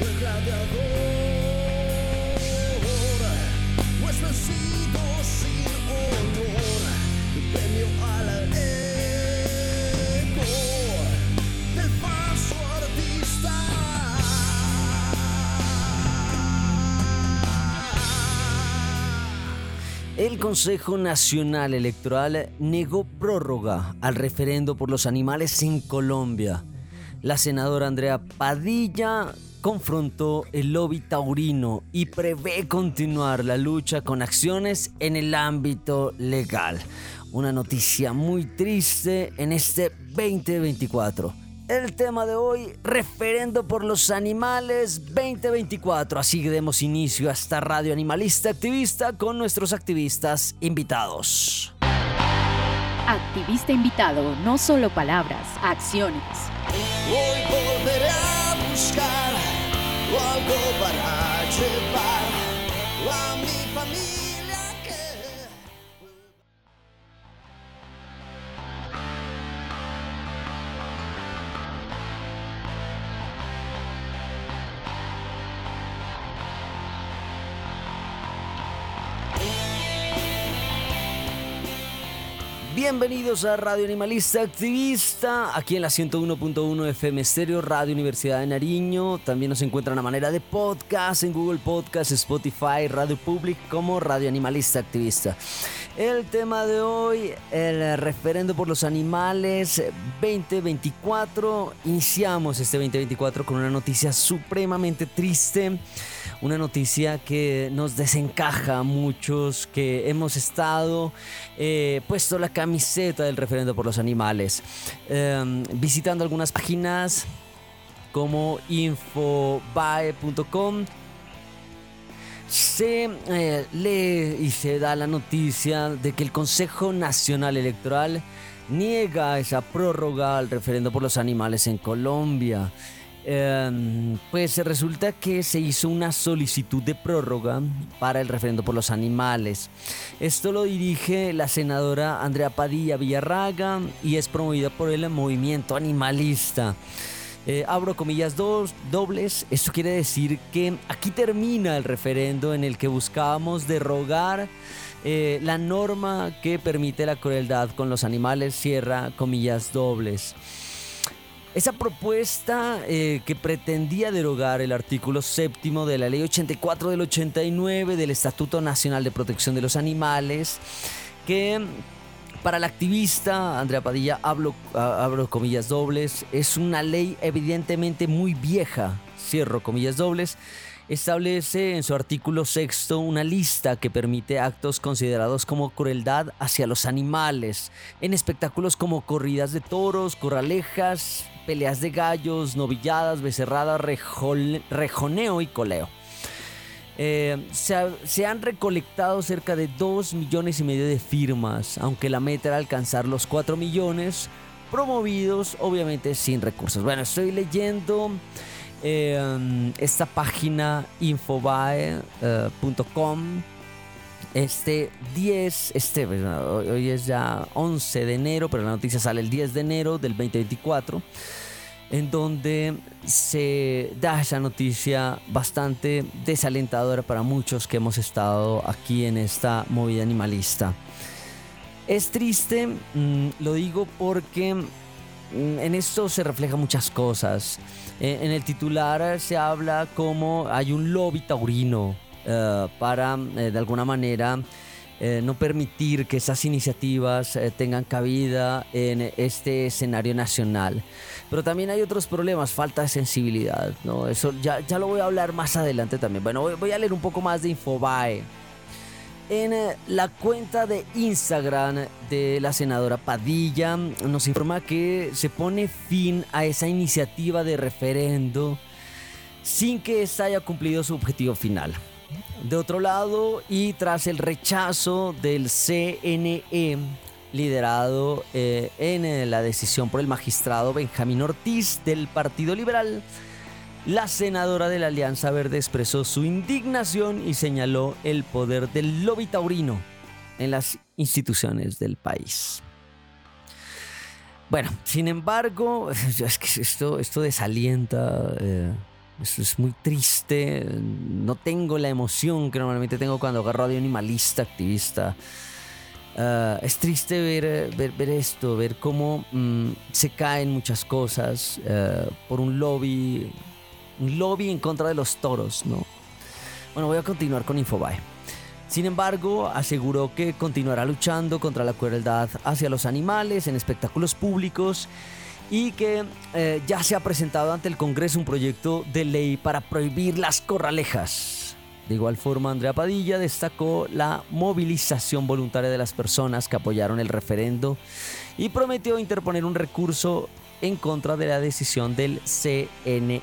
El gladiador vencido sin honor, premio al ego del falso artista. El Consejo Nacional Electoral negó prórroga al referendo por los animales en Colombia. La senadora Andrea Padilla confrontó el lobby taurino y prevé continuar la lucha con acciones en el ámbito legal. Una noticia muy triste en este 2024. El tema de hoy, referendo por los animales 2024. Así que demos inicio a esta radio animalista activista con nuestros activistas invitados. Activista invitado, no solo palabras, acciones. Hoy volveré a buscar algo para llevar a mi familia que... Bienvenidos a Radio Animalista Activista, aquí en la 101.1 FM Estéreo, Radio Universidad de Nariño. También nos encuentran a manera de podcast en Google Podcast, Spotify, Radio Public como Radio Animalista Activista. El tema de hoy, el referendo por los animales 2024. Iniciamos este 2024 con una noticia supremamente triste una noticia que nos desencaja a muchos que hemos estado eh, puesto la camiseta del referendo por los animales, em, visitando algunas páginas como infobae.com se eh, lee y se da la noticia de que el Consejo Nacional Electoral niega esa prórroga al referendo por los animales en Colombia. Em, pues resulta que se hizo una solicitud de prórroga para el referendo por los animales. Esto lo dirige la senadora Andrea Padilla Villarraga y es promovida por el movimiento animalista. Eh, abro comillas dos, dobles, esto quiere decir que aquí termina el referendo en el que buscábamos derogar eh, la norma que permite la crueldad con los animales, cierra comillas dobles. Esa propuesta eh, que pretendía derogar el artículo séptimo de la Ley 84 del 89 del Estatuto Nacional de Protección de los Animales, que para la activista Andrea Padilla, hablo, abro comillas dobles, es una ley evidentemente muy vieja, cierro comillas dobles, establece en su artículo sexto una lista que permite actos considerados como crueldad hacia los animales, en espectáculos como corridas de toros, corralejas, peleas de gallos, novilladas, becerradas, rejoneo y coleo. Eh, se, han recolectado cerca de 2 millones y medio de firmas, aunque la meta era alcanzar los 4 millones, promovidos obviamente sin recursos. Bueno, estoy leyendo eh, esta página infobae.com. este 10, este, hoy es ya 11 de enero, pero la noticia sale el 10 de enero del 2024 en donde se da esa noticia bastante desalentadora para muchos que hemos estado aquí en esta movida animalista. Es triste, mm, lo digo porque mm, en esto se refleja muchas cosas. Eh, en el titular se habla como hay un lobby taurino eh, para, eh, de alguna manera, eh, no permitir que esas iniciativas tengan cabida en este escenario nacional. Pero también hay otros problemas, falta de sensibilidad, ¿no? Eso ya, ya lo voy a hablar más adelante también. Bueno, voy, a leer un poco más de Infobae. En la cuenta de Instagram de la senadora Padilla nos informa que se pone fin a esa iniciativa de referendo sin que ésta haya cumplido su objetivo final. De otro lado, y tras el rechazo del CNE, liderado eh, en eh, la decisión por el magistrado Benjamín Ortiz del Partido Liberal, la senadora de la Alianza Verde expresó su indignación y señaló el poder del lobby taurino en las instituciones del país. Bueno, sin embargo, esto desalienta. Eh, eso es muy triste. No tengo la emoción que normalmente tengo cuando agarro a un animalista, activista. Ah, es triste ver, ver, esto, ver cómo mm, se caen muchas cosas ah, por un lobby, un lobby en contra de los toros, ¿no? Bueno, voy a continuar con Infobae. Sin embargo, aseguró que continuará luchando contra la crueldad hacia los animales en espectáculos públicos y que eh, ya se ha presentado ante el Congreso un proyecto de ley para prohibir las corralejas. De igual forma, Andrea Padilla destacó la movilización voluntaria de las personas que apoyaron el referendo y prometió interponer un recurso en contra de la decisión del CNE.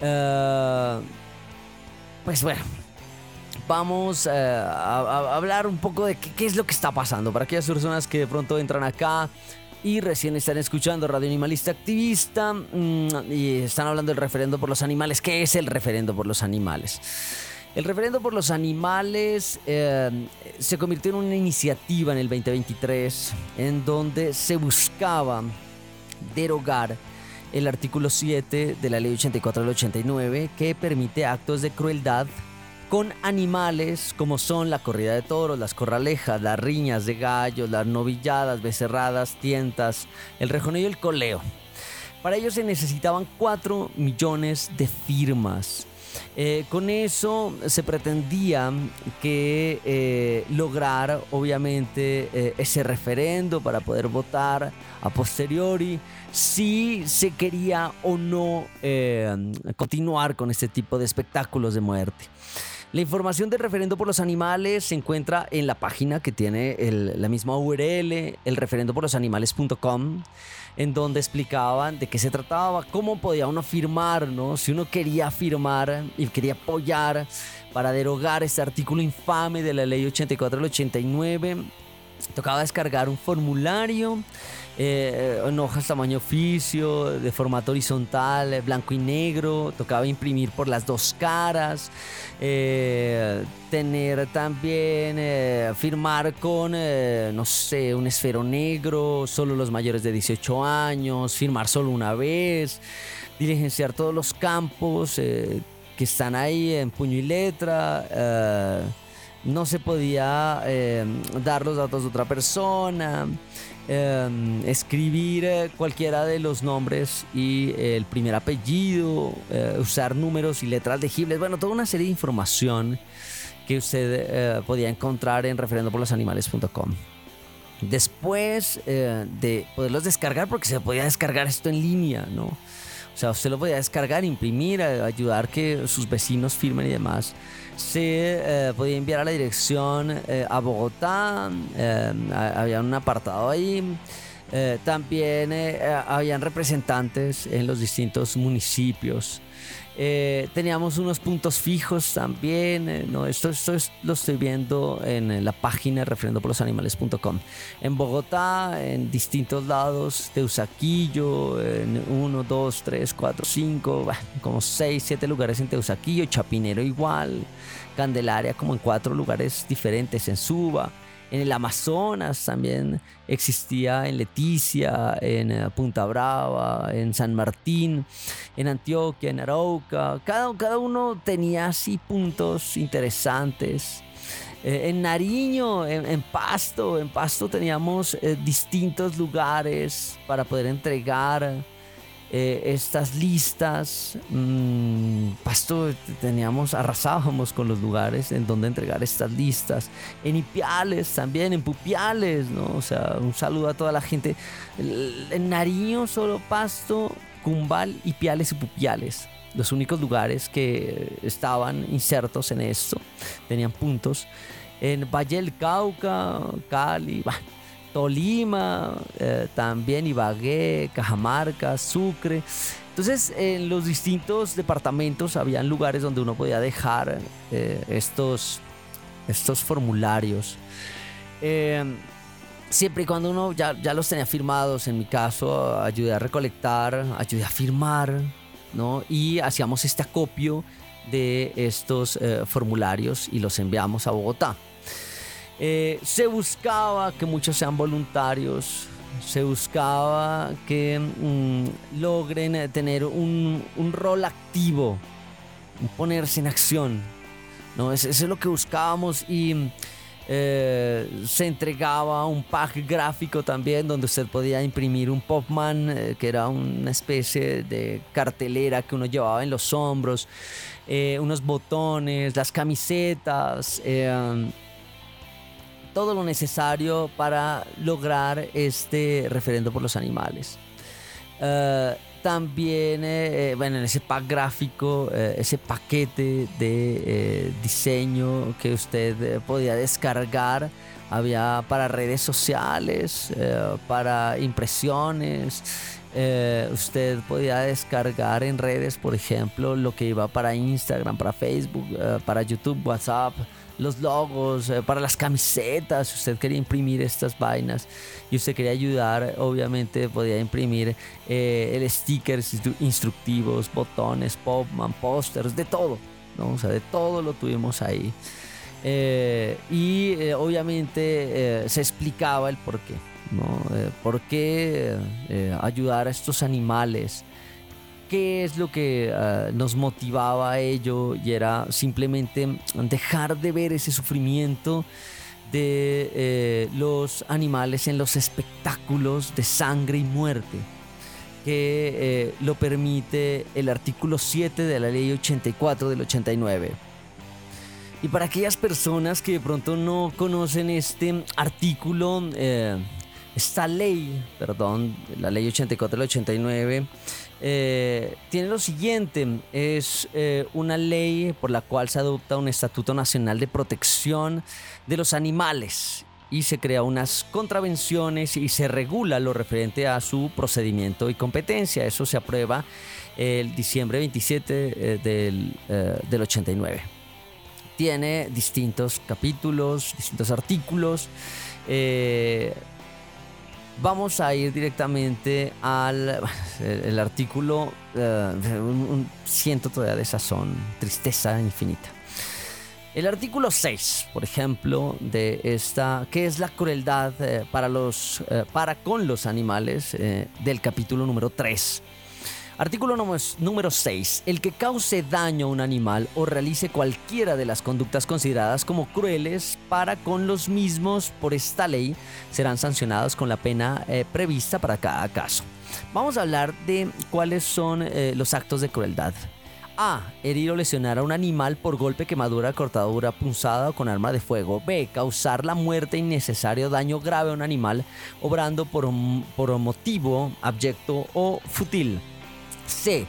Eh, pues bueno, vamos eh, a, hablar un poco de qué, qué, es lo que está pasando para aquellas personas que de pronto entran acá y recién están escuchando Radio Animalista Activista mm, y están hablando del referendo por los animales. ¿Qué es el referendo por los animales? El referendo por los animales eh, se convirtió en una iniciativa en el 2023 en donde se buscaba derogar el artículo 7 de la ley 84 del 89 que permite actos de crueldad con animales como son la corrida de toros, las corralejas, las riñas de gallos, las novilladas, becerradas, tientas, el rejoneo y el coleo. Para ello se necesitaban 4 millones de firmas. Eh, con eso se pretendía que eh, lograr obviamente eh, ese referendo para poder votar a posteriori si se quería o no continuar con este tipo de espectáculos de muerte. La información del referendo por los animales se encuentra en la página que tiene la misma URL, el referendo por los animales.com, en donde explicaban de qué se trataba, cómo podía uno firmar, ¿no? Si uno quería firmar y quería apoyar para derogar este artículo infame de la ley 84 del 89 tocaba descargar un formulario eh, en hojas tamaño oficio, de formato horizontal, eh, blanco y negro, tocaba imprimir por las dos caras, eh, tener también, firmar con, no sé, un esfero negro, solo los mayores de 18 años, firmar solo una vez, diligenciar todos los campos que están ahí en puño y letra. No se podía dar los datos de otra persona, Em, escribir eh, cualquiera de los nombres y el primer apellido, eh, usar números y letras legibles, bueno, toda una serie de información que usted eh, podía encontrar en referendoporlosanimales.com. Después de poderlos descargar, porque se podía descargar esto en línea, ¿no? O sea, usted lo podía descargar, imprimir, ayudar que sus vecinos firmen y demás se eh, podía enviar a la dirección eh, a Bogotá, eh, había un apartado ahí. También habían representantes en los distintos municipios. teníamos unos puntos fijos también. no, esto, esto lo estoy viendo en la página referendopolosanimales.com. En Bogotá, en distintos lados, Teusaquillo, en 1, 2, 3, 4, 5, como 6, 7 lugares en Teusaquillo, Chapinero igual. Candelaria como en cuatro lugares diferentes, en Suba, en el Amazonas también existía, en Leticia, en eh, Punta Brava, en San Martín, en Antioquia, en Arauca. Cada, uno tenía así puntos interesantes. Eh, en Nariño, en, Pasto, en Pasto teníamos eh, distintos lugares para poder entregar eh, estas listas, mmm, Pasto, teníamos, arrasábamos con los lugares en donde entregar estas listas. En Ipiales también, en Pupiales, ¿no? O sea, un saludo a toda la gente. En Nariño, solo Pasto, Cumbal, Ipiales y Pupiales. Los únicos lugares que estaban insertos en esto, tenían puntos. En Valle del Cauca, Cali, Tolima, eh, también Ibagué, Cajamarca, Sucre. Entonces, en los distintos departamentos habían lugares donde uno podía dejar eh, estos, estos formularios. Eh, siempre y cuando uno ya, ya, los tenía firmados, en mi caso, ayudé a recolectar, ayudé a firmar, ¿no? Y hacíamos este acopio de estos formularios y los enviamos a Bogotá. Eh, se buscaba que muchos sean voluntarios, se buscaba que mm, logren tener un, rol activo, ponerse en acción. ¿no? Eso, es lo que buscábamos y eh, se entregaba un pack gráfico también donde usted podía imprimir un Popman, eh, que era una especie de cartelera que uno llevaba en los hombros, unos botones, las camisetas todo lo necesario para lograr este referendo por los animales. Eh, también, eh, bueno, en ese pack gráfico, eh, ese paquete de diseño que usted podía descargar, había para redes sociales, para impresiones. usted podía descargar en redes, por ejemplo, lo que iba para Instagram, para Facebook, para YouTube, WhatsApp, los logos, eh, para las camisetas, si usted quería imprimir estas vainas y usted quería ayudar, obviamente podía imprimir eh, el stickers instructivos, botones, popman, pósters, de todo, ¿no? O sea, de todo lo tuvimos ahí. Eh, y obviamente se explicaba el por qué, ¿no? ¿Por qué ayudar a estos animales? Qué es lo que ah, nos motivaba a ello y era simplemente dejar de ver ese sufrimiento de eh, los animales en los espectáculos de sangre y muerte que eh, lo permite el artículo 7 de la ley 84 del 89. Y para aquellas personas que de pronto no conocen este artículo, eh, esta ley, perdón, la ley 84 del 89, eh, tiene lo siguiente, es eh, una ley por la cual se adopta un Estatuto Nacional de Protección de los Animales y se crea unas contravenciones y se regula lo referente a su procedimiento y competencia. Eso se aprueba el diciembre 27 eh, del, del 89. Tiene distintos capítulos, distintos artículos vamos a ir directamente al el, artículo. eh, un, un- siento todavía de sazón, tristeza infinita. El artículo 6, por ejemplo, de esta, que es la crueldad eh, para, los, eh, para con los animales, del capítulo número 3. Artículo número- número 6. El que cause daño a un animal o realice cualquiera de las conductas consideradas como crueles para con los mismos por esta ley serán sancionados con la pena eh, prevista para cada caso. Vamos a hablar de cuáles son eh, los actos de crueldad. A. Herir o lesionar a un animal por golpe, quemadura, cortadura, punzada o con arma de fuego. B. Causar la muerte innecesaria o daño grave a un animal, obrando por, por motivo abyecto o fútil. C.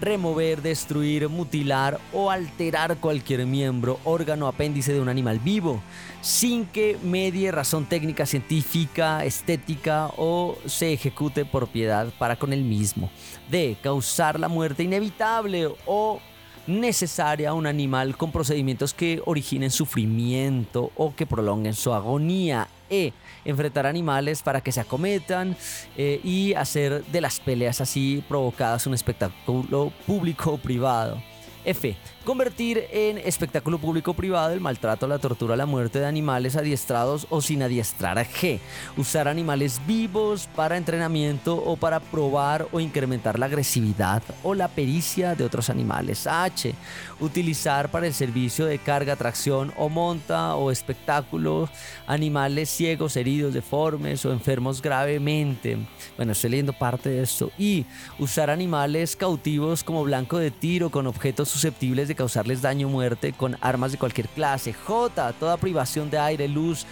Remover, destruir, mutilar o alterar cualquier miembro, órgano, apéndice de un animal vivo, sin que medie razón técnica, científica, estética o se ejecute por piedad para con el mismo. D. Causar la muerte inevitable o necesaria a un animal con procedimientos que originen sufrimiento o que prolonguen su agonía. E. Enfrentar animales para que se acometan eh, y hacer de las peleas así provocadas un espectáculo público o privado. F. Convertir en espectáculo público o privado el maltrato, la tortura, la muerte de animales adiestrados o sin adiestrar. G. Usar animales vivos para entrenamiento o para probar o incrementar la agresividad o la pericia de otros animales. H. Utilizar para el servicio de carga, tracción o monta o espectáculo animales ciegos, heridos, deformes o enfermos gravemente. Bueno, estoy leyendo parte de esto. Y usar animales cautivos como blanco de tiro con objetos susceptibles de causarles daño o muerte con armas de cualquier clase. J. Toda privación de aire, luz,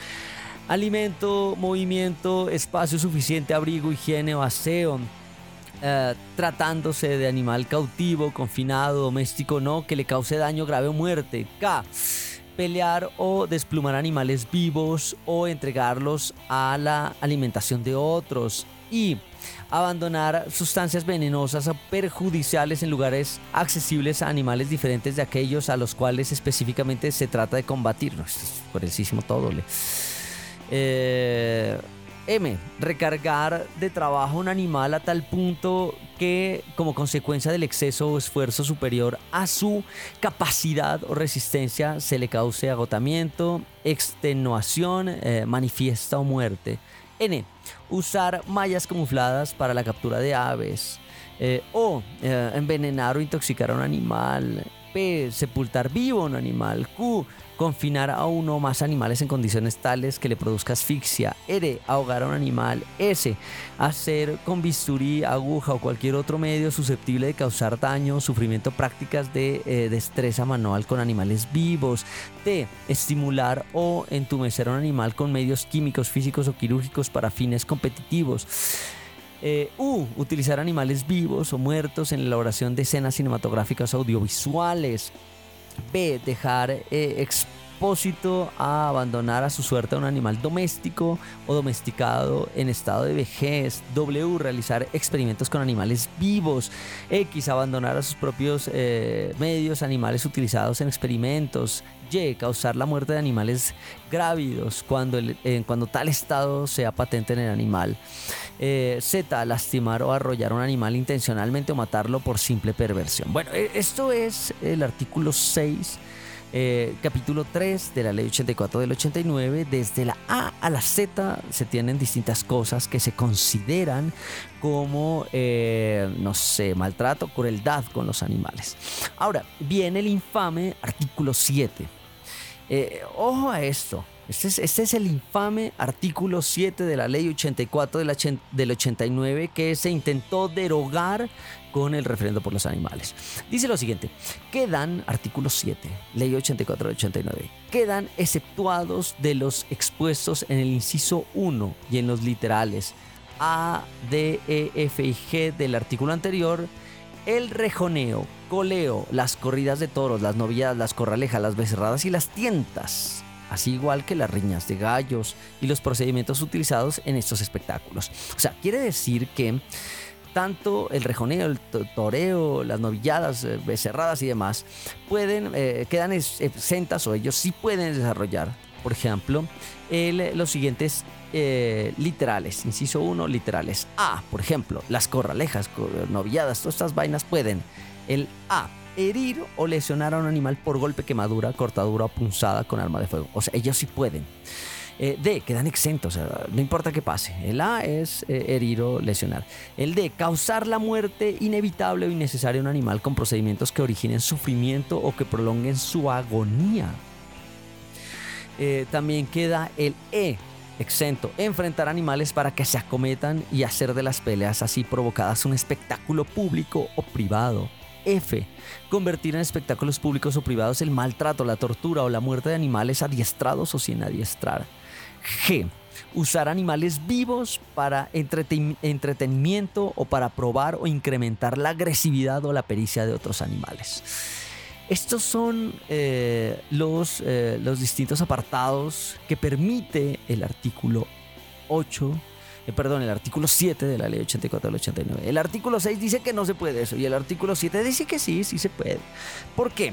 alimento, movimiento, espacio suficiente, abrigo, higiene o aseo. Eh, tratándose de animal cautivo, confinado, doméstico, no, que le cause daño grave o muerte. K. Pelear o desplumar animales vivos o entregarlos a la alimentación de otros. Y abandonar sustancias venenosas o perjudiciales en lugares accesibles a animales diferentes de aquellos a los cuales específicamente se trata de combatir. No, esto es curiosísimo todo. Eh, M. Recargar de trabajo un animal a tal punto que como consecuencia del exceso o esfuerzo superior a su capacidad o resistencia se le cause agotamiento, extenuación, eh, manifiesta o muerte. N. Usar mallas camufladas para la captura de aves. Eh, o eh, envenenar o intoxicar a un animal. P. Sepultar vivo a un animal. Q. Confinar a uno o más animales en condiciones tales que le produzca asfixia. R. Ahogar a un animal. S. Hacer con bisturí, aguja o cualquier otro medio susceptible de causar daño sufrimiento prácticas de eh, destreza manual con animales vivos. T. Estimular o entumecer a un animal con medios químicos, físicos o quirúrgicos para fines competitivos. Eh, U. Utilizar animales vivos o muertos en la elaboración de escenas cinematográficas audiovisuales. B. Dejar eh, a abandonar a su suerte a un animal doméstico o domesticado en estado de vejez. W. Realizar experimentos con animales vivos. X. Abandonar a sus propios eh, medios animales utilizados en experimentos. Y. Causar la muerte de animales grávidos cuando, cuando tal estado sea patente en el animal. Eh, Z. Lastimar o arrollar a un animal intencionalmente o matarlo por simple perversión. Bueno, eh, esto es el artículo 6. Eh, capítulo 3 de la ley 84 del 89, desde la A a la Z se tienen distintas cosas que se consideran como, eh, no sé, maltrato, crueldad con los animales. Ahora, viene el infame artículo 7. Eh, ojo a esto. Este es, este es el infame artículo 7 de la ley 84 del, del 89 que se intentó derogar con el referendo por los animales. Dice lo siguiente, quedan, artículo 7, ley 84 del 89, quedan exceptuados de los expuestos en el inciso 1 y en los literales A, D, E, F y G del artículo anterior el rejoneo, coleo, las corridas de toros, las novilladas, las corralejas, las becerradas y las tientas, así igual que las riñas de gallos y los procedimientos utilizados en estos espectáculos. O sea, quiere decir que tanto el rejoneo, el to- toreo, las novilladas, eh, becerradas y demás pueden, eh, quedan ex- exentas o ellos sí pueden desarrollar por ejemplo, el- los siguientes eh, literales. Inciso 1, literales. A, por ejemplo, las corralejas, co- novilladas, todas estas vainas pueden. El A, herir o lesionar a un animal por golpe, quemadura, cortadura o punzada con arma de fuego. O sea, ellos sí pueden. Eh, D, quedan exentos, no importa qué pase. El A es eh, herir o lesionar. El D, causar la muerte inevitable o innecesaria a un animal con procedimientos que originen sufrimiento o que prolonguen su agonía. Eh, también queda el E, exento, enfrentar animales para que se acometan y hacer de las peleas así provocadas un espectáculo público o privado. F. Convertir en espectáculos públicos o privados el maltrato, la tortura o la muerte de animales adiestrados o sin adiestrar. G. Usar animales vivos para entreten- entretenimiento o para probar o incrementar la agresividad o la pericia de otros animales. Estos son eh, los, eh, los distintos apartados que permite el artículo 8, eh, perdón, el artículo 7 de la ley 84 del 89. El artículo 6 dice que no se puede eso y el artículo 7 dice que sí, sí se puede. ¿Por qué?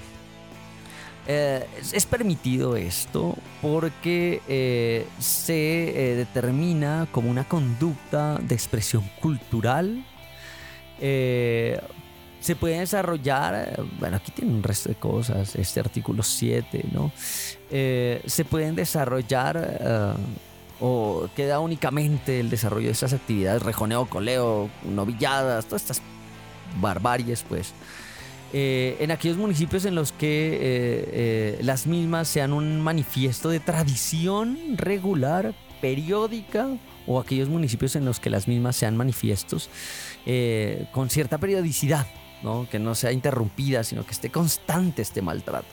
Eh, es- permitido esto porque eh, se eh, determina como una conducta de expresión cultural. se puede desarrollar, bueno, aquí tiene un resto de cosas, este artículo 7, ¿no? Se pueden desarrollar o queda únicamente el desarrollo de estas actividades, rejoneo, coleo, novilladas, todas estas barbaries, pues. Eh, en aquellos municipios en los que eh, eh, las mismas sean un manifiesto de tradición regular, periódica, o aquellos municipios en los que las mismas sean manifiestos con cierta periodicidad, ¿no? que no sea interrumpida, sino que esté constante este maltrato.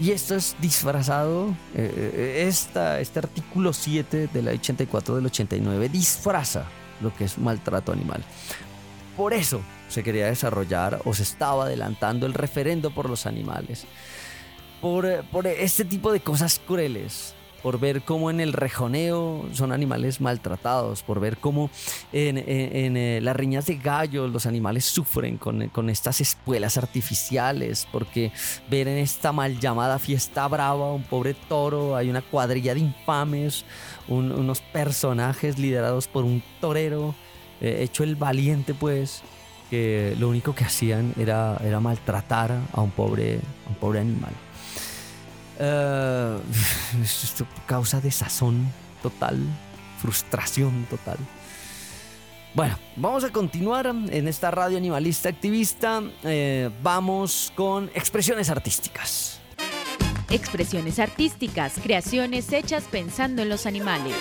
Y esto es disfrazado, esta, este artículo 7 de la 84 del 89 disfraza lo que es maltrato animal. Por eso se quería desarrollar o se estaba adelantando el referendo por los animales. Por, eh, por este tipo de cosas crueles. Por ver cómo en el rejoneo son animales maltratados. Por ver cómo en, en- en, eh, las riñas de gallos los animales sufren con, con estas espuelas artificiales. Porque ver en esta mal llamada fiesta brava un pobre toro, hay una cuadrilla de infames, un- unos personajes liderados por un torero eh, hecho el valiente pues que lo único que hacían era, era maltratar a un pobre, un pobre animal. Eh, esto causa desazón total, frustración total. Bueno, vamos a continuar en esta radio animalista activista. Eh, vamos con expresiones artísticas. Expresiones artísticas, creaciones hechas pensando en los animales.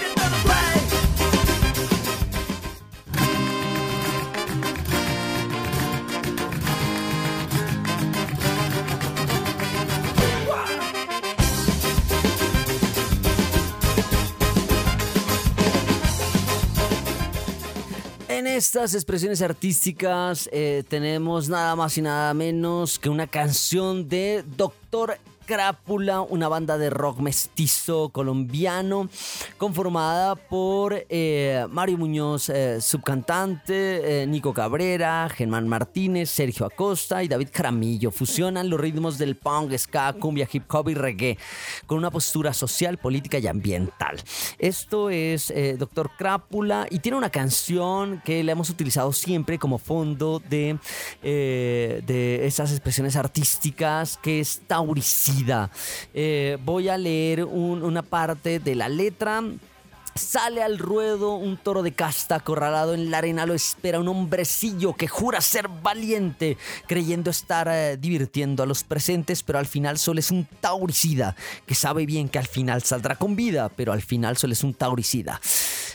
En estas expresiones artísticas eh, tenemos nada más y nada menos que una canción de Doctor Crápula, una banda de rock mestizo colombiano conformada por eh, Mario Muñoz, eh, subcantante, eh, Nico Cabrera, Germán Martínez, Sergio Acosta y David Caramillo. Fusionan los ritmos del punk, ska, cumbia, hip hop y reggae con una postura social, política y ambiental. Esto es Doctor Crápula y tiene una canción que le hemos utilizado siempre como fondo de, de esas expresiones artísticas que es tauricida. Eh, voy a leer un- una parte de la letra. Sale al ruedo un toro de casta acorralado en la arena, lo espera un hombrecillo que jura ser valiente, creyendo estar eh, divirtiendo a los presentes, pero al final solo es un tauricida, que sabe bien que al final saldrá con vida, pero al final solo es un tauricida.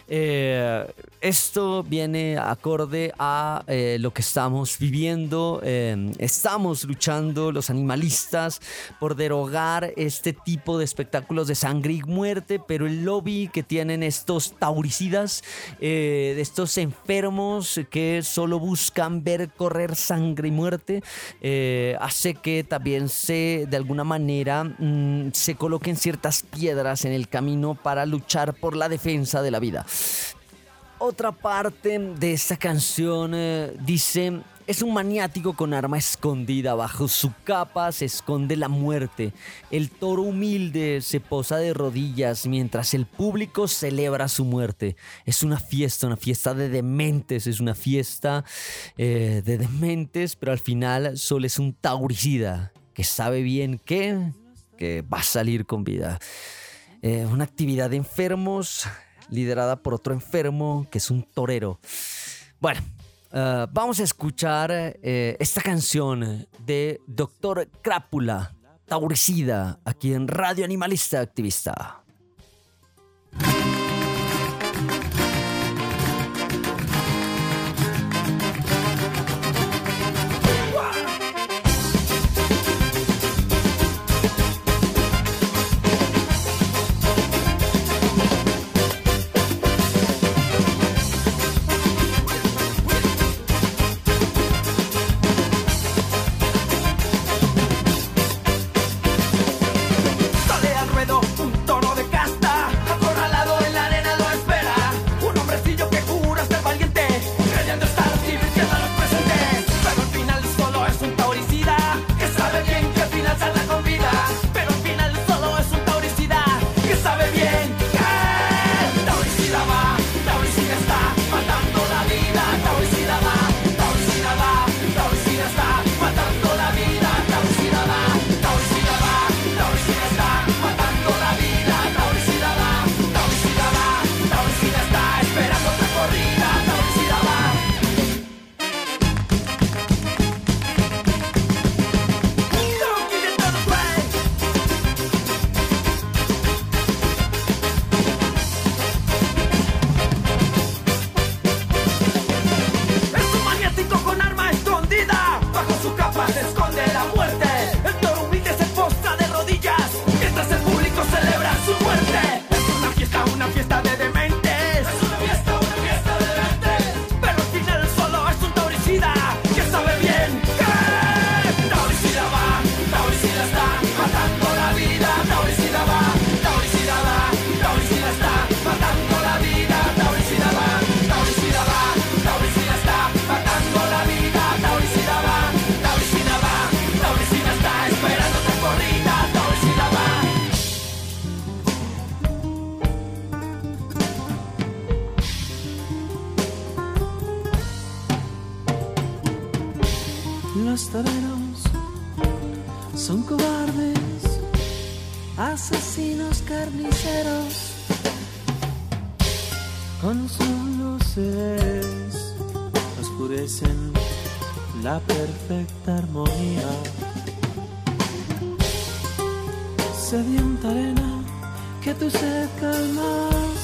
Eh, esto viene acorde a eh, lo que estamos viviendo. eh, estamos luchando los animalistas por derogar este tipo de espectáculos de sangre y muerte, pero el lobby que tienen estos tauricidas, eh, estos enfermos que solo buscan ver correr sangre y muerte, hace que también se, de alguna manera, mm, se coloquen ciertas piedras en el camino para luchar por la defensa de la vida. Otra parte de esta canción eh, dice, Es un maniático con arma escondida. Bajo su capa se esconde la muerte. El toro humilde se posa de rodillas mientras el público celebra su muerte. Es una fiesta, una fiesta de dementes. Es una fiesta eh, de dementes, pero al final solo es un tauricida que sabe bien que, que va a salir con vida. Eh, una actividad de enfermos liderada por otro enfermo que es un torero. Bueno, eh, vamos a escuchar eh, esta canción de Doctor Crápula, Tauricida, aquí en Radio Animalista Activista. Carniceros, con sus luces oscurecen la perfecta armonía. Sedienta arena que tú se calmas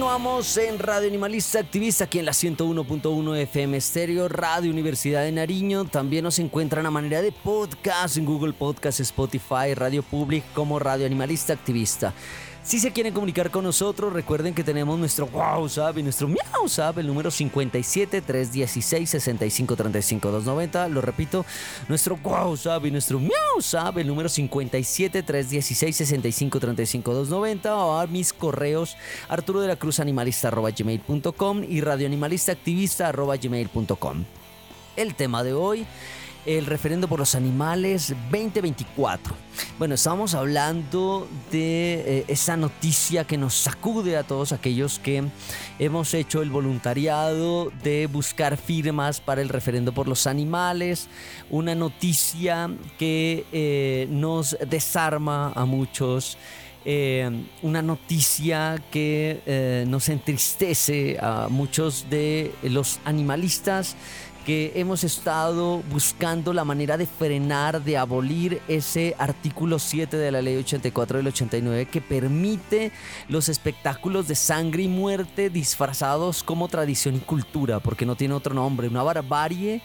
Continuamos en Radio Animalista Activista, aquí en la 101.1 FM Estéreo, Radio Universidad de Nariño. También nos encuentran a manera de podcast en Google Podcast, Spotify, Radio Public como Radio Animalista Activista. Si se quieren comunicar con nosotros, recuerden que tenemos nuestro WhatsApp y nuestro WhatsApp, el número 57 316 65 35 290. Lo repito, nuestro WhatsApp y nuestro WhatsApp, el número 57 316 65 35 290. O a mis correos arturo de la cruz animalista gmail.com y radioanimalista gmail.com. El tema de hoy el referendo por los animales 2024. Bueno, estamos hablando de eh, esa noticia que nos sacude a todos aquellos que hemos hecho el voluntariado de buscar firmas para el referendo por los animales. Una noticia que eh, nos desarma a muchos. Eh, una noticia que nos entristece a muchos de los animalistas que hemos estado buscando la manera de frenar, de abolir ese artículo 7 de la ley 84 del 89 que permite los espectáculos de sangre y muerte disfrazados como tradición y cultura, porque no tiene otro nombre, una barbarie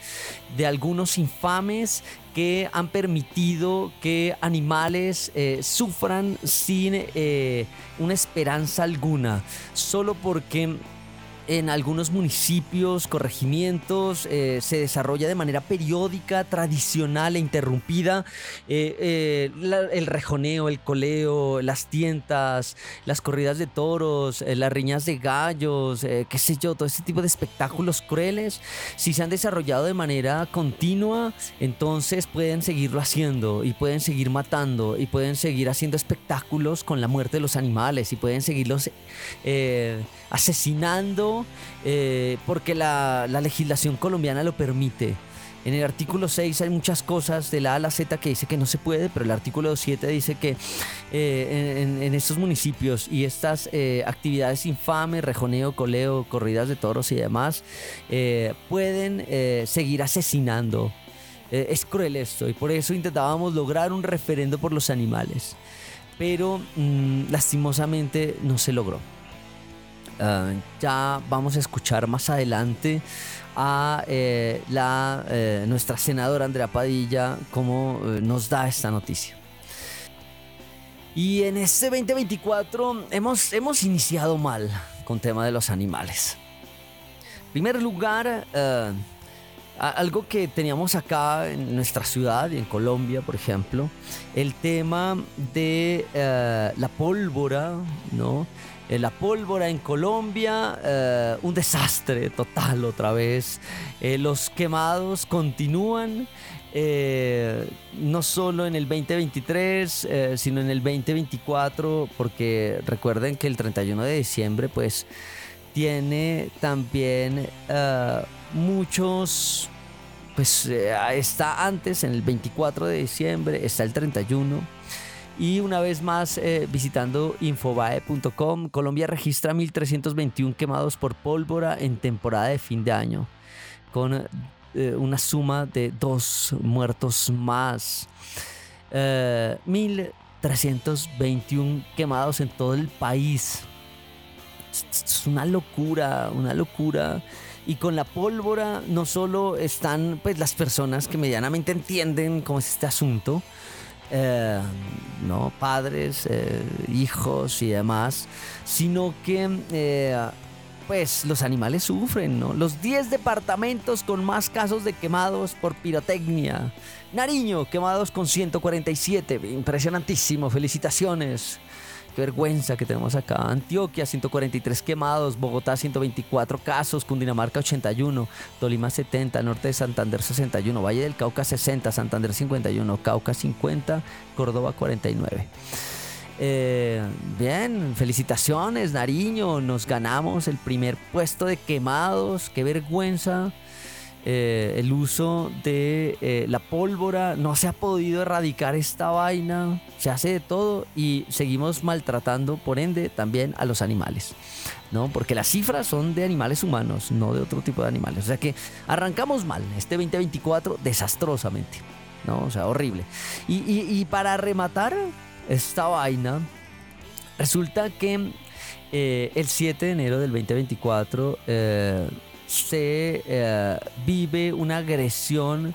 de algunos infames que han permitido que animales eh, sufran sin eh, una esperanza alguna, solo porque en algunos municipios, corregimientos, eh, se desarrolla de manera periódica, tradicional e interrumpida eh, eh, el rejoneo, el coleo, las tientas, las corridas de toros, las riñas de gallos, qué sé yo, todo este tipo de espectáculos crueles, si se han desarrollado de manera continua, entonces pueden seguirlo haciendo y pueden seguir matando y pueden seguir haciendo espectáculos con la muerte de los animales y pueden seguirlos asesinando eh, porque la, legislación colombiana lo permite. En el artículo 6 hay muchas cosas de la A a la Z que dice que no se puede, pero el artículo 7 dice que eh, en, estos municipios y estas eh, actividades infames, rejoneo, coleo, corridas de toros y demás, pueden seguir asesinando. es cruel esto y por eso intentábamos lograr un referendo por los animales, pero mm, lastimosamente no se logró. Ah, ya vamos a escuchar más adelante a eh, la, eh, nuestra senadora Andrea Padilla cómo eh, nos da esta noticia. Y en este 2024 hemos, hemos iniciado mal con tema de los animales. En primer lugar, algo que teníamos acá en nuestra ciudad y en Colombia, por ejemplo, el tema de la pólvora, ¿no? Eh, la pólvora en Colombia, eh, un desastre total otra vez. Eh, los quemados continúan, no solo en el 2023, sino en el 2024, porque recuerden que el 31 de diciembre pues tiene también muchos, pues está antes, en el 24 de diciembre, está el 31 y una vez más, eh, visitando infobae.com, Colombia registra 1.321 quemados por pólvora en temporada de fin de año, con eh, una suma de dos muertos más. 1.321 eh, quemados en todo el país. Es una locura, una locura. Y con la pólvora no solo están pues, las personas que medianamente entienden cómo es este asunto, eh, ¿no? padres, eh, hijos y demás, sino que eh, pues los animales sufren, ¿no? Los 10 departamentos con más casos de quemados por pirotecnia. Nariño, quemados con 147, impresionantísimo, felicitaciones. Qué vergüenza que tenemos acá. Antioquia, 143 quemados. Bogotá, 124 casos. Cundinamarca, 81. Tolima, 70. Norte de Santander, 61. Valle del Cauca, 60. Santander, 51. Cauca, 50. Córdoba, 49. Eh, bien, felicitaciones, Nariño. Nos ganamos el primer puesto de quemados. Qué vergüenza. Eh, el uso de eh, la pólvora, no se ha podido erradicar esta vaina, se hace de todo y seguimos maltratando, por ende, también a los animales. ¿no? Porque las cifras son de animales humanos, no de otro tipo de animales. O sea que arrancamos mal este 2024 desastrosamente, ¿no? O sea, horrible. Y, y para rematar esta vaina, resulta que eh, el 7 de enero del 2024 eh, se eh, vive una agresión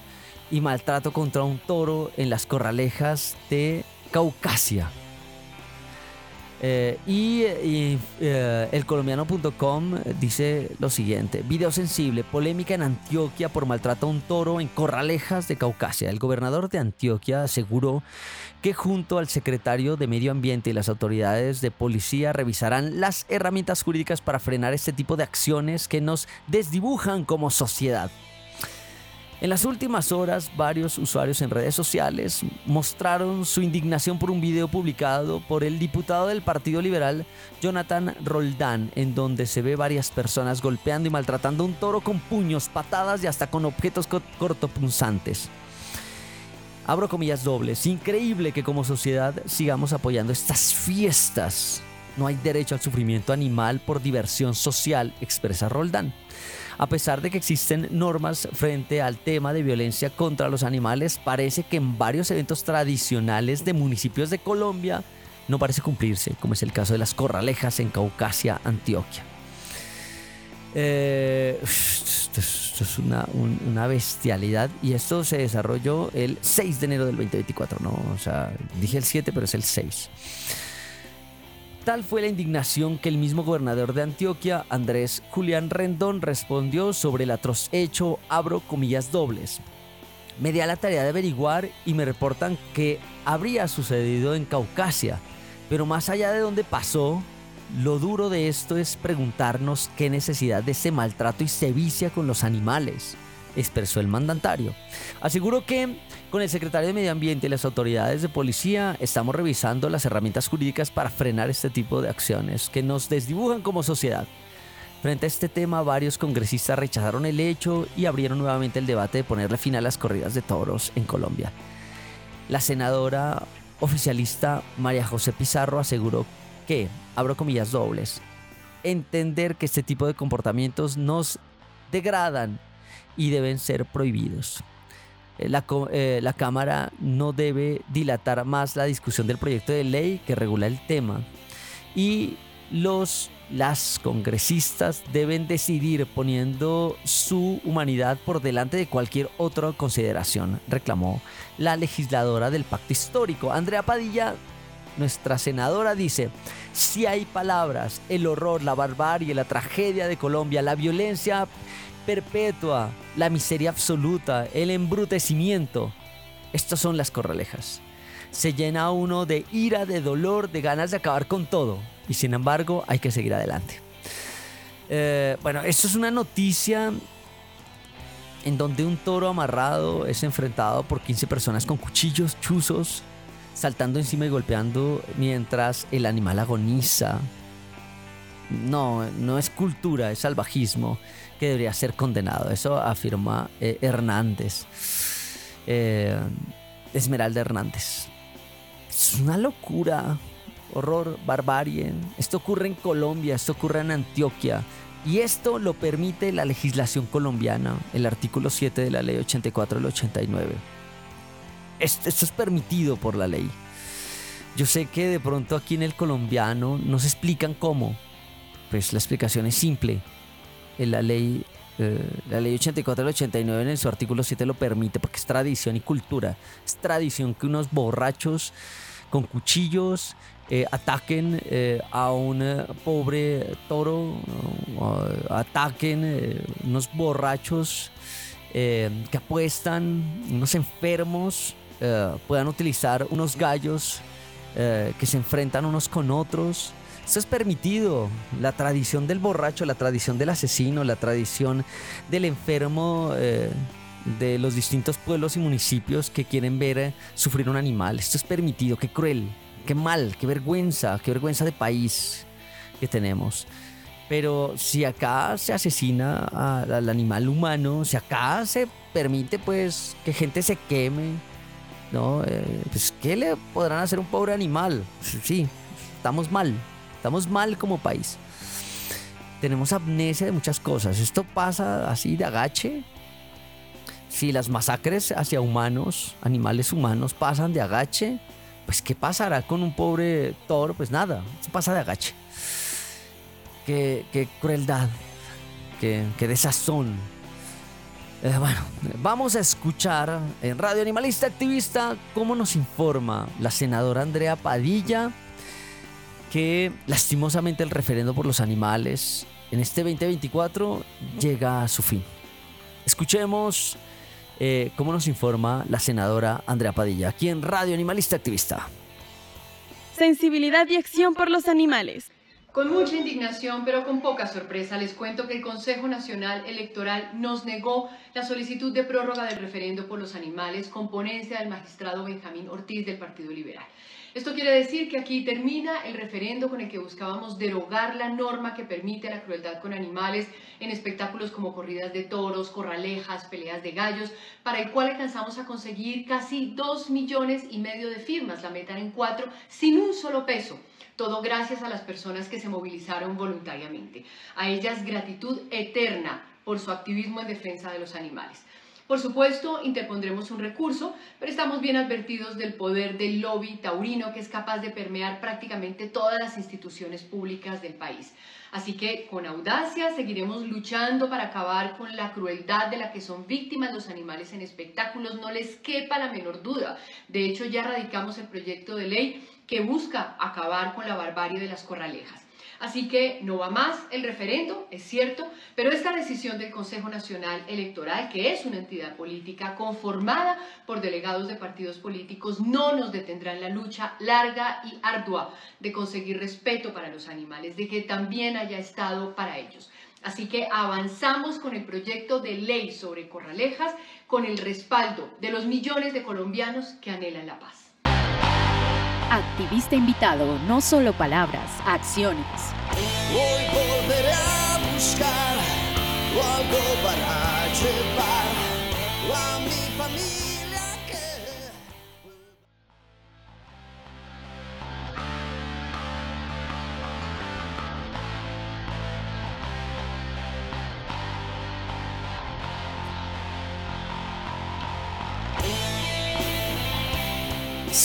y maltrato contra un toro en las corralejas de Caucasia. Eh, y y, eh, el colombiano.com dice lo siguiente: video sensible, polémica en Antioquia por maltrato a un toro en Corralejas de Caucasia. El gobernador de Antioquia aseguró que junto al secretario de Medio Ambiente y las autoridades de policía revisarán las herramientas jurídicas para frenar este tipo de acciones que nos desdibujan como sociedad. En las últimas horas, varios usuarios en redes sociales mostraron su indignación por un video publicado por el diputado del Partido Liberal, Jonathan Roldán, en donde se ve varias personas golpeando y maltratando a un toro con puños, patadas y hasta con objetos co- cortopunzantes. Abro comillas dobles. Increíble que como sociedad sigamos apoyando estas fiestas. No hay derecho al sufrimiento animal por diversión social, expresa Roldán. A pesar de que existen normas frente al tema de violencia contra los animales, parece que en varios eventos tradicionales de municipios de Colombia no parece cumplirse, como es el caso de las corralejas en Caucasia, Antioquia. Eh, esto es, una, un- una bestialidad y esto se desarrolló el 6 de enero del 2024, ¿no? O sea, dije el 7, pero es el 6. Tal fue la indignación que el mismo gobernador de Antioquia, Andrés Julián Rendón, respondió sobre el atroz hecho, abro comillas dobles. Me di a la tarea de averiguar y me reportan que habría sucedido en Caucasia, pero más allá de dónde pasó, lo duro de esto es preguntarnos qué necesidad de ese maltrato y sevicia con los animales, expresó el mandatario. Aseguró que con el secretario de Medio Ambiente y las autoridades de policía estamos revisando las herramientas jurídicas para frenar este tipo de acciones que nos desdibujan como sociedad. Frente a este tema, varios congresistas rechazaron el hecho y abrieron nuevamente el debate de ponerle fin a las corridas de toros en Colombia. La senadora oficialista María José Pizarro aseguró que, abro comillas dobles, entender que este tipo de comportamientos nos degradan y deben ser prohibidos. Eh, La, eh, la Cámara no debe dilatar más la discusión del proyecto de ley que regula el tema y los las congresistas deben decidir poniendo su humanidad por delante de cualquier otra consideración, reclamó la legisladora del pacto histórico. Andrea Padilla, nuestra senadora, dice, si hay palabras, el horror, la barbarie, la tragedia de Colombia, la violencia perpetua, la miseria absoluta, el embrutecimiento, estas son las corralejas se llena uno de ira, de dolor, de ganas de acabar con todo. Y sin embargo, hay que seguir adelante. Eh, bueno, esto es una noticia en donde un toro amarrado es enfrentado por 15 personas con cuchillos, chuzos, saltando encima y golpeando mientras el animal agoniza. No, no es cultura, es salvajismo que debería ser condenado. Eso afirma eh, Hernández. Eh, Esmeralda Hernández. Es una locura, horror, barbarie. Esto ocurre en Colombia, esto ocurre en Antioquia. Y esto lo permite la legislación colombiana, el artículo 7 de la ley 84 del 89. Esto, esto es permitido por la ley. Yo sé que de pronto aquí en el colombiano nos explican cómo. Pues la explicación es simple. En la ley, eh, la ley 84 del 89 en su artículo 7 lo permite porque es tradición y cultura. Es tradición que unos borrachos con cuchillos eh, ataquen eh, a un eh, pobre toro, ataquen eh, unos borrachos eh, que apuestan, unos enfermos, eh, puedan utilizar unos gallos eh, que se enfrentan unos con otros. Esto es permitido. La tradición del borracho, la tradición del asesino, la tradición del enfermo eh, de los distintos pueblos y municipios que quieren ver eh, sufrir un animal. Esto es permitido. Qué cruel, qué mal, qué vergüenza, qué vergüenza de país que tenemos. Pero si acá se asesina al animal humano, si acá se permite pues que gente se queme, ¿no? Eh, pues ¿qué le podrán hacer a un pobre animal? Sí, estamos mal, estamos mal como país. Tenemos amnesia de muchas cosas. Esto pasa así de agache. Si las masacres hacia humanos, animales humanos, pasan de agache, pues ¿qué pasará con un pobre toro? Pues nada, eso pasa de agache. qué, qué crueldad, qué, qué desazón. Eh, bueno, vamos a escuchar en Radio Animalista Activista cómo nos informa la senadora Andrea Padilla que lastimosamente el referendo por los animales en este 2024 llega a su fin. Escuchemos eh, cómo nos informa la senadora Andrea Padilla aquí en Radio Animalista Activista. Sensibilidad y acción por los animales. Con mucha indignación, pero con poca sorpresa, les cuento que el Consejo Nacional Electoral nos negó la solicitud de prórroga del referendo por los animales con ponencia del magistrado Benjamín Ortiz del Partido Liberal. Esto quiere decir que aquí termina el referendo con el que buscábamos derogar la norma que permite la crueldad con animales en espectáculos como corridas de toros, corralejas, peleas de gallos, para el cual alcanzamos a conseguir casi dos millones y medio de firmas, la metan en cuatro, sin un solo peso. Todo gracias a las personas que se movilizaron voluntariamente. A ellas gratitud eterna por su activismo en defensa de los animales. Por supuesto, interpondremos un recurso, pero estamos bien advertidos del poder del lobby taurino que es capaz de permear prácticamente todas las instituciones públicas del país. Así que con audacia seguiremos luchando para acabar con la crueldad de la que son víctimas los animales en espectáculos, no les quepa la menor duda. De hecho, ya radicamos el proyecto de ley que busca acabar con la barbarie de las corralejas. Así que no va más el referendo, es cierto, pero esta decisión del Consejo Nacional Electoral, que es una entidad política conformada por delegados de partidos políticos, no nos detendrá en la lucha larga y ardua de conseguir respeto para los animales, de que también haya estado para ellos. Así que avanzamos con el proyecto de ley sobre corralejas con el respaldo de los millones de colombianos que anhelan la paz. Activista invitado, no solo palabras, acciones. Hoy volveré a buscar algo para llevar a mi familia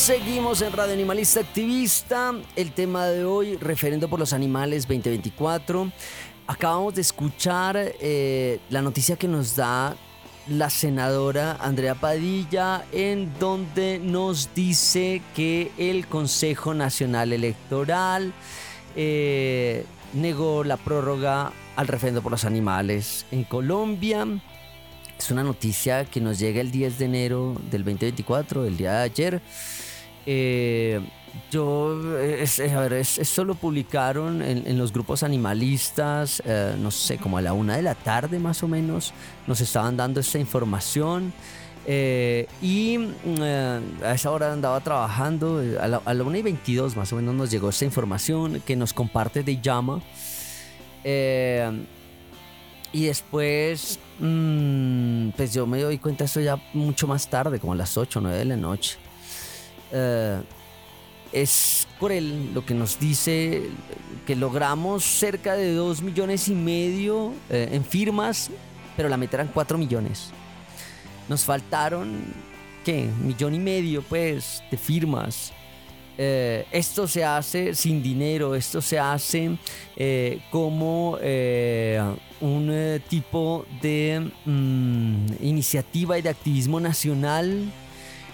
Seguimos en Radio Animalista Activista. El tema de hoy, referendo por los animales 2024. Acabamos de escuchar eh, la noticia que nos da la senadora Andrea Padilla, en donde nos dice que el Consejo Nacional Electoral eh, negó la prórroga al referendo por los animales en Colombia. Es una noticia que nos llega el 10 de enero del 2024, el día de ayer. Eh, yo, es, es- a ver, es- esto lo publicaron en, los grupos animalistas, eh, no sé, como a la una de la tarde más o menos, nos estaban dando esta información. eh, y mm, eh, a esa hora andaba trabajando, eh, a la, a la 1 y 22 más o menos nos llegó esta información que nos comparte de llama. Eh, y después, mm, pues yo me doy cuenta de esto ya mucho más tarde, como a las 8 o 9 de la noche. Eh, es cruel lo que nos dice que logramos cerca de 2 millones y medio eh, en firmas, pero la meta eran 4 millones. Nos faltaron, ¿qué? Millón y medio, pues, de firmas. Eh, esto se hace sin dinero, esto se hace como un tipo de mm, iniciativa y de activismo nacional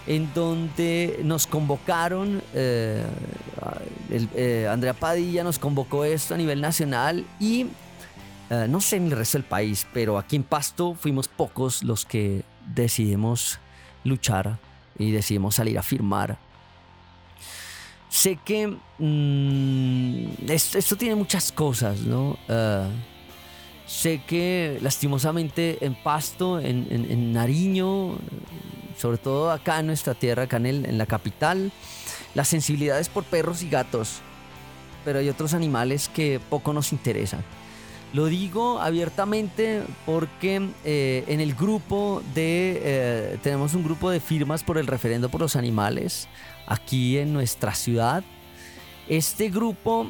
en donde nos convocaron, eh, el- eh, Andrea Padilla nos convocó esto a nivel nacional y eh, no sé en el resto del país, pero aquí en Pasto fuimos pocos los que decidimos luchar y decidimos salir a firmar. Sé que mm, esto, tiene muchas cosas, ¿no? Sé que lastimosamente en Pasto, en- en Nariño, sobre todo acá en nuestra tierra, acá en, el- en la capital, la sensibilidad es por perros y gatos, pero hay otros animales que poco nos interesan. Lo digo abiertamente porque eh, en el grupo de... eh, tenemos un grupo de firmas por el referendo por los animales aquí en nuestra ciudad. Este grupo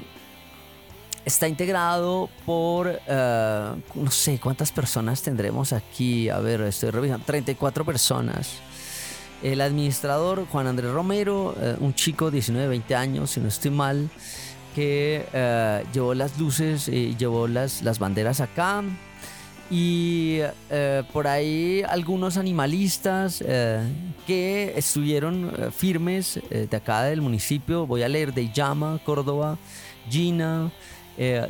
está integrado por, eh, no sé, ¿cuántas personas tendremos aquí? A ver, estoy revisando, 34 personas. El administrador Juan Andrés Romero, eh, un chico de 19, 20 años, si no estoy mal. que eh, llevó las luces y llevó las, las banderas acá. Y eh, por ahí algunos animalistas que estuvieron firmes de acá del municipio. Voy a leer de Llama, Córdoba, Gina,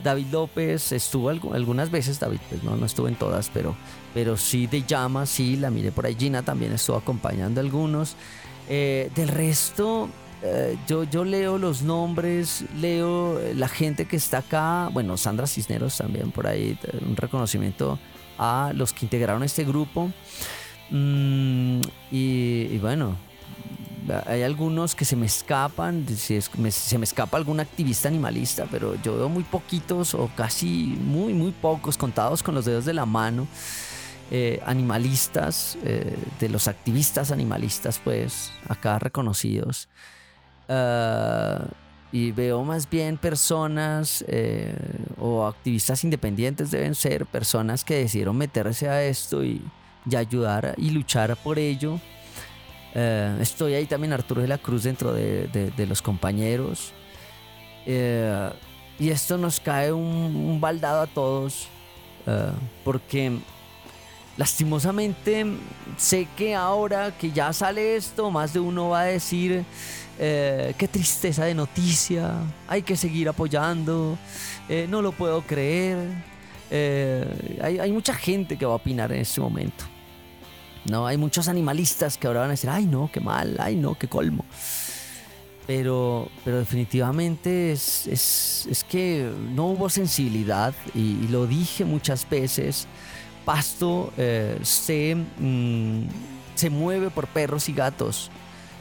David López. Estuvo algu- algunas veces, David, pues no, no estuvo en todas, pero, pero sí de Llama, sí, la miré por ahí. Gina también estuvo acompañando a algunos. Eh, del resto, eh, yo, yo leo los nombres, leo eh, la gente que está acá. Bueno, Sandra Cisneros también por ahí, un reconocimiento a los que integraron este grupo. Mm, y, y bueno, hay algunos que se me escapan, si es- me- se me escapa algún activista animalista, pero yo veo muy poquitos o casi muy, muy pocos, contados con los dedos de la mano, eh, animalistas, eh, de los activistas animalistas, pues acá reconocidos. Ah, y veo más bien personas eh, o activistas independientes deben ser personas que decidieron meterse a esto y, y ayudar y luchar por ello. Estoy ahí también Arturo de la Cruz dentro de, de- los compañeros. Y esto nos cae un, baldado a todos porque lastimosamente sé que ahora que ya sale esto, más de uno va a decir, eh, qué tristeza de noticia, hay que seguir apoyando, eh, no lo puedo creer. Eh, hay, mucha gente que va a opinar en este momento. No, hay muchos animalistas que ahora van a decir, ay no, qué mal, ay no, qué colmo. Pero, pero definitivamente es, es- es que no hubo sensibilidad y lo dije muchas veces. Pasto eh, se, mm, se mueve por perros y gatos.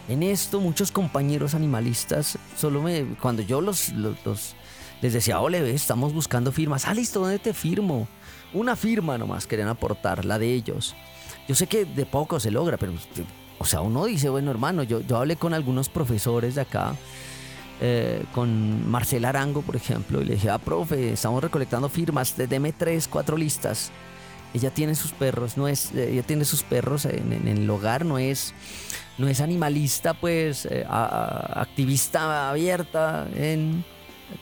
En esto muchos compañeros animalistas, solo me, cuando yo los, los- los- les decía, ole, estamos buscando firmas. Ah, listo, ¿dónde te firmo? Una firma nomás querían aportar, la de ellos. Yo sé que de poco se logra, pero, o sea, uno dice, bueno, hermano, yo, yo hablé con algunos profesores de acá, eh, con Marcel Arango, por ejemplo, y le dije, ah, profe, estamos recolectando firmas, de- deme tres, cuatro listas. Ella tiene sus perros, no es, eh, ella tiene sus perros en, el hogar, no es, no es animalista, pues, eh, activista abierta en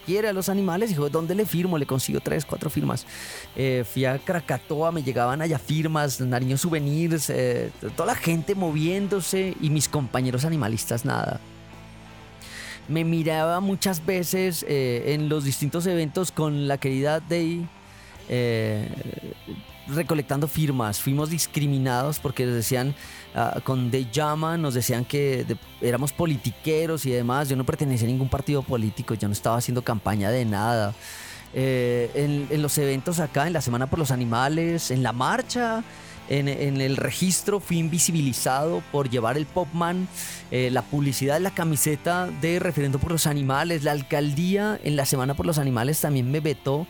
quiere a los animales. Dijo, ¿dónde le firmo? Le consigo tres, cuatro firmas. Eh, fui a Krakatoa, me llegaban allá firmas, Nariño Souvenirs, toda la gente moviéndose y mis compañeros animalistas nada. Me miraba muchas veces en los distintos eventos con la querida Day recolectando firmas. Fuimos discriminados porque les decían, ah, con De Llama nos decían que de- éramos politiqueros y demás. Yo no pertenecía a ningún partido político, yo no estaba haciendo campaña de nada. Eh, en, los eventos acá, en la Semana por los Animales, en la marcha, en, en el registro fui invisibilizado por llevar el Popman, eh, la publicidad de la camiseta de Referendo por los Animales, la alcaldía en la Semana por los Animales también me vetó.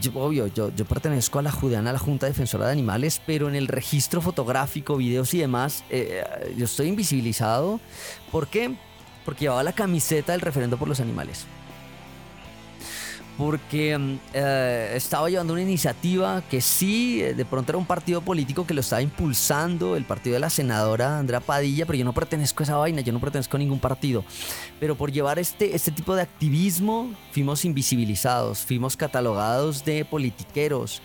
Yo, obvio, yo, yo pertenezco a la Judeana, a la Junta Defensora de Animales, pero en el registro fotográfico, videos y demás, eh, yo estoy invisibilizado. ¿Por qué? Porque llevaba la camiseta del referendo por los animales. Porque mm, eh, estaba llevando una iniciativa que sí, eh, de pronto era un partido político que lo estaba impulsando, el partido de la senadora Andrea Padilla, pero yo no pertenezco a esa vaina, yo no pertenezco a ningún partido. Pero por llevar este, este tipo de activismo, fuimos invisibilizados, fuimos catalogados de politiqueros.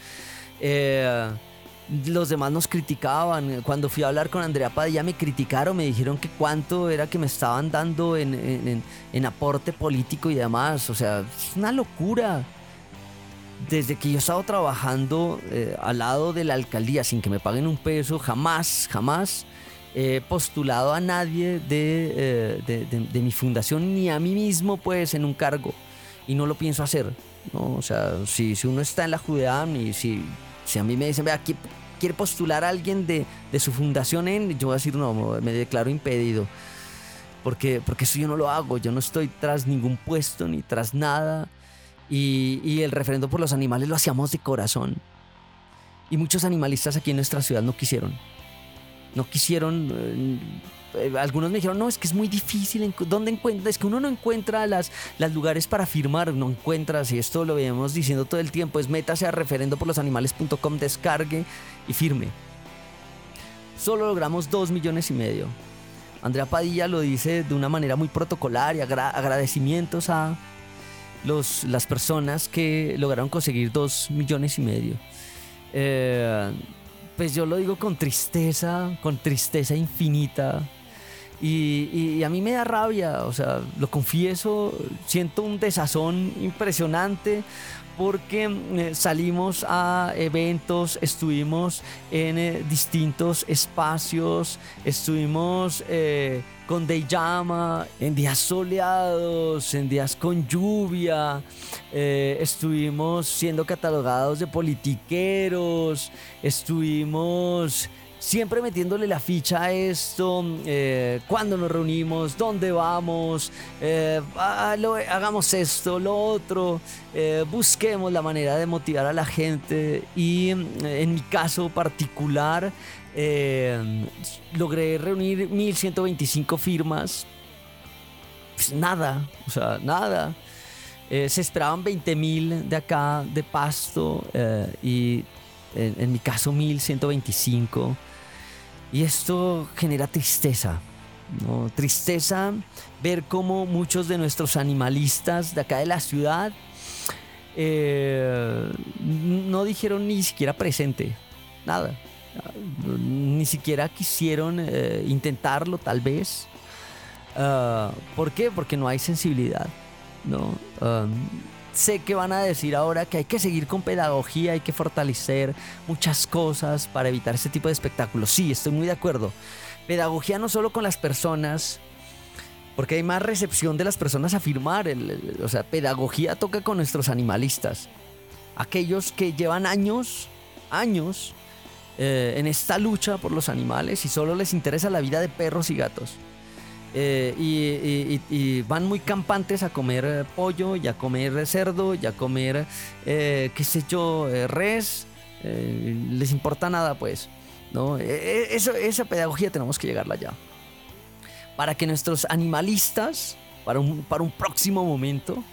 Eh, los demás nos criticaban. Cuando fui a hablar con Andrea Padilla me criticaron, me dijeron que cuánto era que me estaban dando en, en- aporte político y demás. O sea, es una locura. Desde que yo he estado trabajando eh, al lado de la alcaldía sin que me paguen un peso, jamás, jamás he postulado a nadie de, eh, de- mi fundación ni a mí mismo pues en un cargo y no lo pienso hacer. O sea, si, si uno está en la Judeam y si, si a mí me dicen, vea, ¿qui- quiere postular a alguien de, de su fundación en, yo voy a decir, no, me declaro impedido. Porque, porque eso yo no lo hago, yo no estoy tras ningún puesto ni tras nada. Y, y el referendo por los animales lo hacíamos de corazón. Y muchos animalistas aquí en nuestra ciudad no quisieron. No quisieron. eh, eh, algunos me dijeron, no, es que es muy difícil. ¿Dónde encuentra? Es que uno no encuentra las, las lugares para firmar. No encuentras, y esto lo veíamos diciendo todo el tiempo, es métase a referendo por los descargue y firme. Solo logramos dos millones y medio. Andrea Padilla lo dice de una manera muy protocolaria, agra- agradecimientos a... los, las personas que lograron conseguir dos millones y medio. Eh, pues yo lo digo con tristeza, con tristeza infinita. Y, a mí me da rabia, o sea, lo confieso, siento un desazón impresionante porque eh, salimos a eventos, estuvimos en eh, distintos espacios, estuvimos eh, con Deyama, en días soleados, en días con lluvia, estuvimos siendo catalogados de politiqueros, estuvimos siempre metiéndole la ficha a esto, eh, cuándo nos reunimos, dónde vamos, eh, hagamos esto, lo otro, eh, busquemos la manera de motivar a la gente y en mi caso particular logré reunir 1125 firmas, pues nada, o sea, nada. se esperaban 20 mil de acá de pasto y en, mi caso 1125. Y esto genera tristeza. ¿no? Tristeza ver cómo muchos de nuestros animalistas de acá de la ciudad eh, no dijeron ni siquiera presente, nada. Ni siquiera quisieron eh, intentarlo, tal vez. Ah, ¿Por qué? Porque no hay sensibilidad. ¿no? Um, sé que van a decir ahora que hay que seguir con pedagogía, hay que fortalecer muchas cosas para evitar ese tipo de espectáculos. Sí, estoy muy de acuerdo. Pedagogía no solo con las personas, porque hay más recepción de las personas a firmar. o sea, pedagogía toca con nuestros animalistas. Aquellos que llevan años, años eh, en esta lucha por los animales y solo les interesa la vida de perros y gatos. Eh, y, van muy campantes a comer eh, pollo y a comer cerdo y a comer, eh, qué sé yo, res. les importa nada, pues. ¿no? E, e, eso, esa pedagogía tenemos que llegarla ya. Para que nuestros animalistas, para un, para un próximo momento,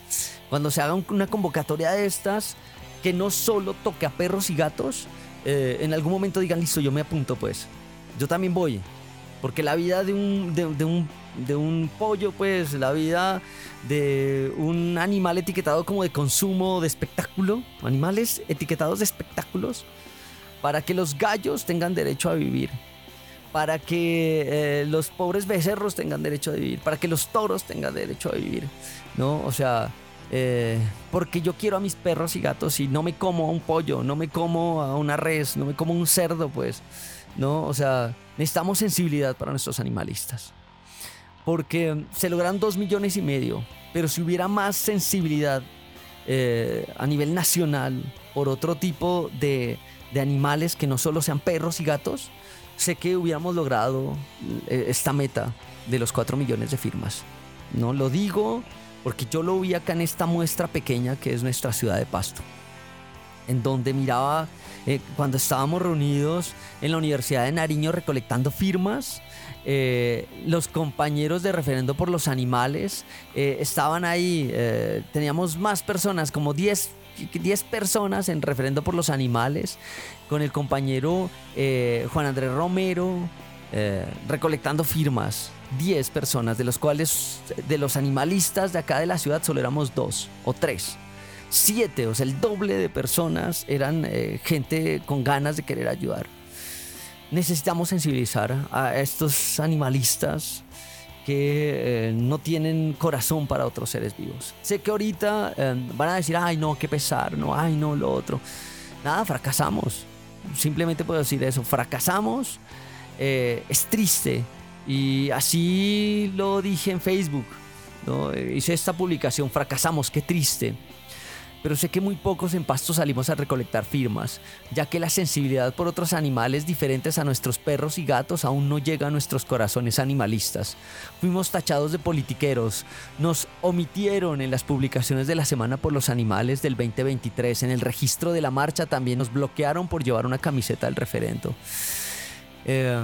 cuando se haga una convocatoria de estas, que no solo toque a perros y gatos, en algún momento digan, listo, yo me apunto, pues. Yo también voy. Porque la vida de un, de, un, de un pollo, pues la vida de un animal etiquetado como de consumo, de espectáculo, animales etiquetados de espectáculos, para que los gallos tengan derecho a vivir, para que eh, los pobres becerros tengan derecho a vivir, para que los toros tengan derecho a vivir, ¿no? O sea, eh, porque yo quiero a mis perros y gatos y no me como a un pollo, no me como a una res, no me como un cerdo, pues, ¿no? O sea, necesitamos sensibilidad para nuestros animalistas. Porque se logran dos millones y medio, pero si hubiera más sensibilidad eh, a nivel nacional por otro tipo de, animales que no solo sean perros y gatos, sé que hubiéramos logrado eh, esta meta de los cuatro millones de firmas. No lo digo porque yo lo vi acá en esta muestra pequeña que es nuestra ciudad de Pasto, en donde miraba eh, cuando estábamos reunidos en la Universidad de Nariño recolectando firmas, eh, los compañeros de referendo por los animales eh, estaban ahí, teníamos más personas, como 10 10 personas en referendo por los animales, con el compañero Juan Andrés Romero, recolectando firmas. 10 personas, de los cuales de los animalistas de acá de la ciudad solo éramos dos o tres siete, o sea, el doble de personas eran eh, gente con ganas de querer ayudar. Necesitamos sensibilizar a estos animalistas que eh, no tienen corazón para otros seres vivos. Sé que ahorita eh, van a decir, ay no, qué pesar, no, ay no, lo otro. Nada, fracasamos. Simplemente puedo decir eso, fracasamos. es triste. Y así lo dije en Facebook. ¿no? Hice esta publicación, fracasamos, qué triste pero sé que muy pocos en Pasto salimos a recolectar firmas, ya que la sensibilidad por otros animales diferentes a nuestros perros y gatos aún no llega a nuestros corazones animalistas. Fuimos tachados de politiqueros, nos omitieron en las publicaciones de la Semana por los Animales del 2023, en el registro de la marcha también nos bloquearon por llevar una camiseta del referendo. Eh,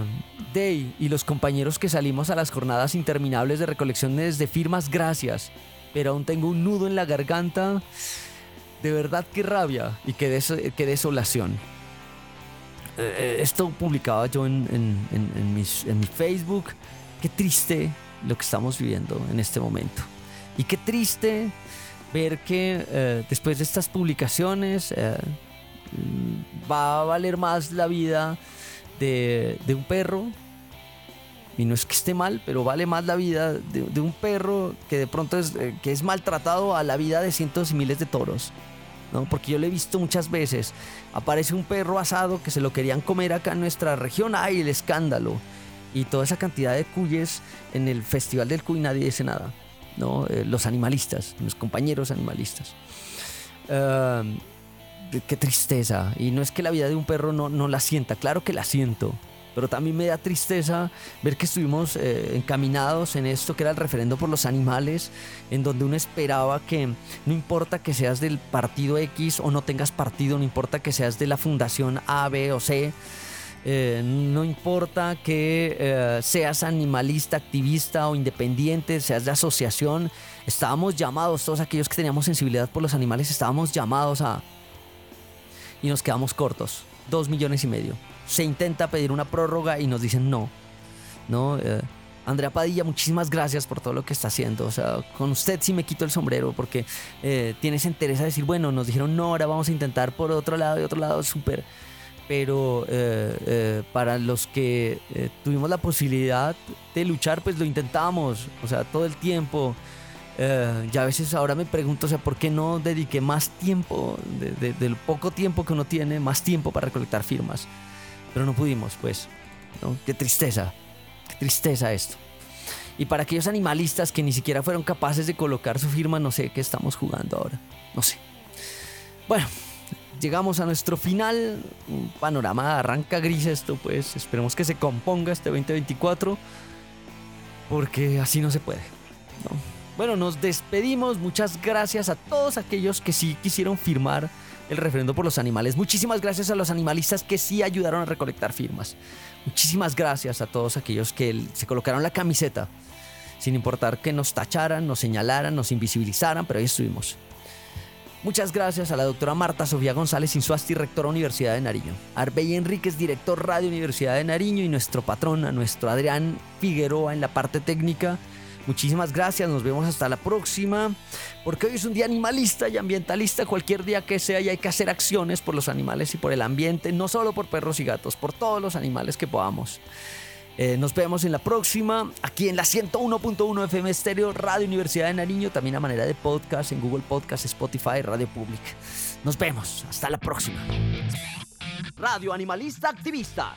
Day y los compañeros que salimos a las jornadas interminables de recolecciones de firmas, gracias, pero aún tengo un nudo en la garganta de verdad qué rabia y qué, qué desolación. Eh, eh, esto publicaba yo en, en, mi Facebook. Qué triste lo que estamos viviendo en este momento. Y qué triste ver que eh, después de estas publicaciones mm, va a valer más la vida de, de un perro. Y no es que esté mal, pero vale más la vida de, un perro que de pronto es, eh, que es maltratado a la vida de cientos y miles de toros. ¿no? Porque yo lo he visto muchas veces. Aparece un perro asado que se lo querían comer acá en nuestra región. ¡Ay, el escándalo! Y toda esa cantidad de cuyes en el Festival del Cuy nadie dice nada. ¿no? Eh, los animalistas, mis compañeros animalistas. Eh, qué tristeza. Y no es que la vida de un perro no, no la sienta, claro que la siento. Pero también me da tristeza ver que estuvimos eh, encaminados en esto que era el referendo por los animales, en donde uno esperaba que no importa que seas del partido X o no tengas partido, no importa que seas de la fundación A, B o C, eh, no importa que eh, seas animalista, activista o independiente, seas de asociación, estábamos llamados, todos aquellos que teníamos sensibilidad por los animales, estábamos llamados a... Y nos quedamos cortos, dos millones y medio. Se intenta pedir una prórroga y nos dicen no. No, Eh, Andrea Padilla, muchísimas gracias por todo lo que está haciendo. O sea, con usted sí me quito el sombrero porque eh, tiene esa interés a decir, bueno, nos dijeron no, ahora vamos a intentar por otro lado y otro lado, súper pero eh, eh, para los que tuvimos la posibilidad de luchar, pues lo intentamos, o sea, todo el tiempo. Ya a veces ahora me pregunto, sea, ¿por qué no dediqué más tiempo, de- de- del poco tiempo que uno tiene, más tiempo para recolectar firmas? Pero no pudimos, pues. Qué tristeza, qué tristeza esto. Y para aquellos animalistas que ni siquiera fueron capaces de colocar su firma, no sé qué estamos jugando ahora. No sé. Bueno, llegamos a nuestro final. Un panorama arranca gris esto, pues esperemos que se componga este 2024. Porque así no se puede. ¿no? Bueno, nos despedimos. Muchas gracias a todos aquellos que sí quisieron firmar el referendo por los animales. Muchísimas gracias a los animalistas que sí ayudaron a recolectar firmas. Muchísimas gracias a todos aquellos que se colocaron la camiseta. Sin importar que nos tacharan, nos señalaran, nos invisibilizaran, pero ahí estuvimos. Muchas gracias a la doctora Marta Sofía González Insuasti, rectora Universidad de Nariño. Arbey Enríquez, director Radio Universidad de Nariño y nuestro patrón, a nuestro Adrián Figueroa en la parte técnica. Muchísimas gracias, nos vemos hasta la próxima. Porque hoy es un día animalista y ambientalista, cualquier día que sea, y hay que hacer acciones por los animales y por el ambiente, no solo por perros y gatos, por todos los animales que podamos. Eh, nos vemos en la próxima, aquí en la 101.1 FM Estéreo, Radio Universidad de Nariño, también a manera de podcast en Google Podcast, Spotify, Radio Public. Nos vemos, hasta la próxima. Radio Animalista Activista.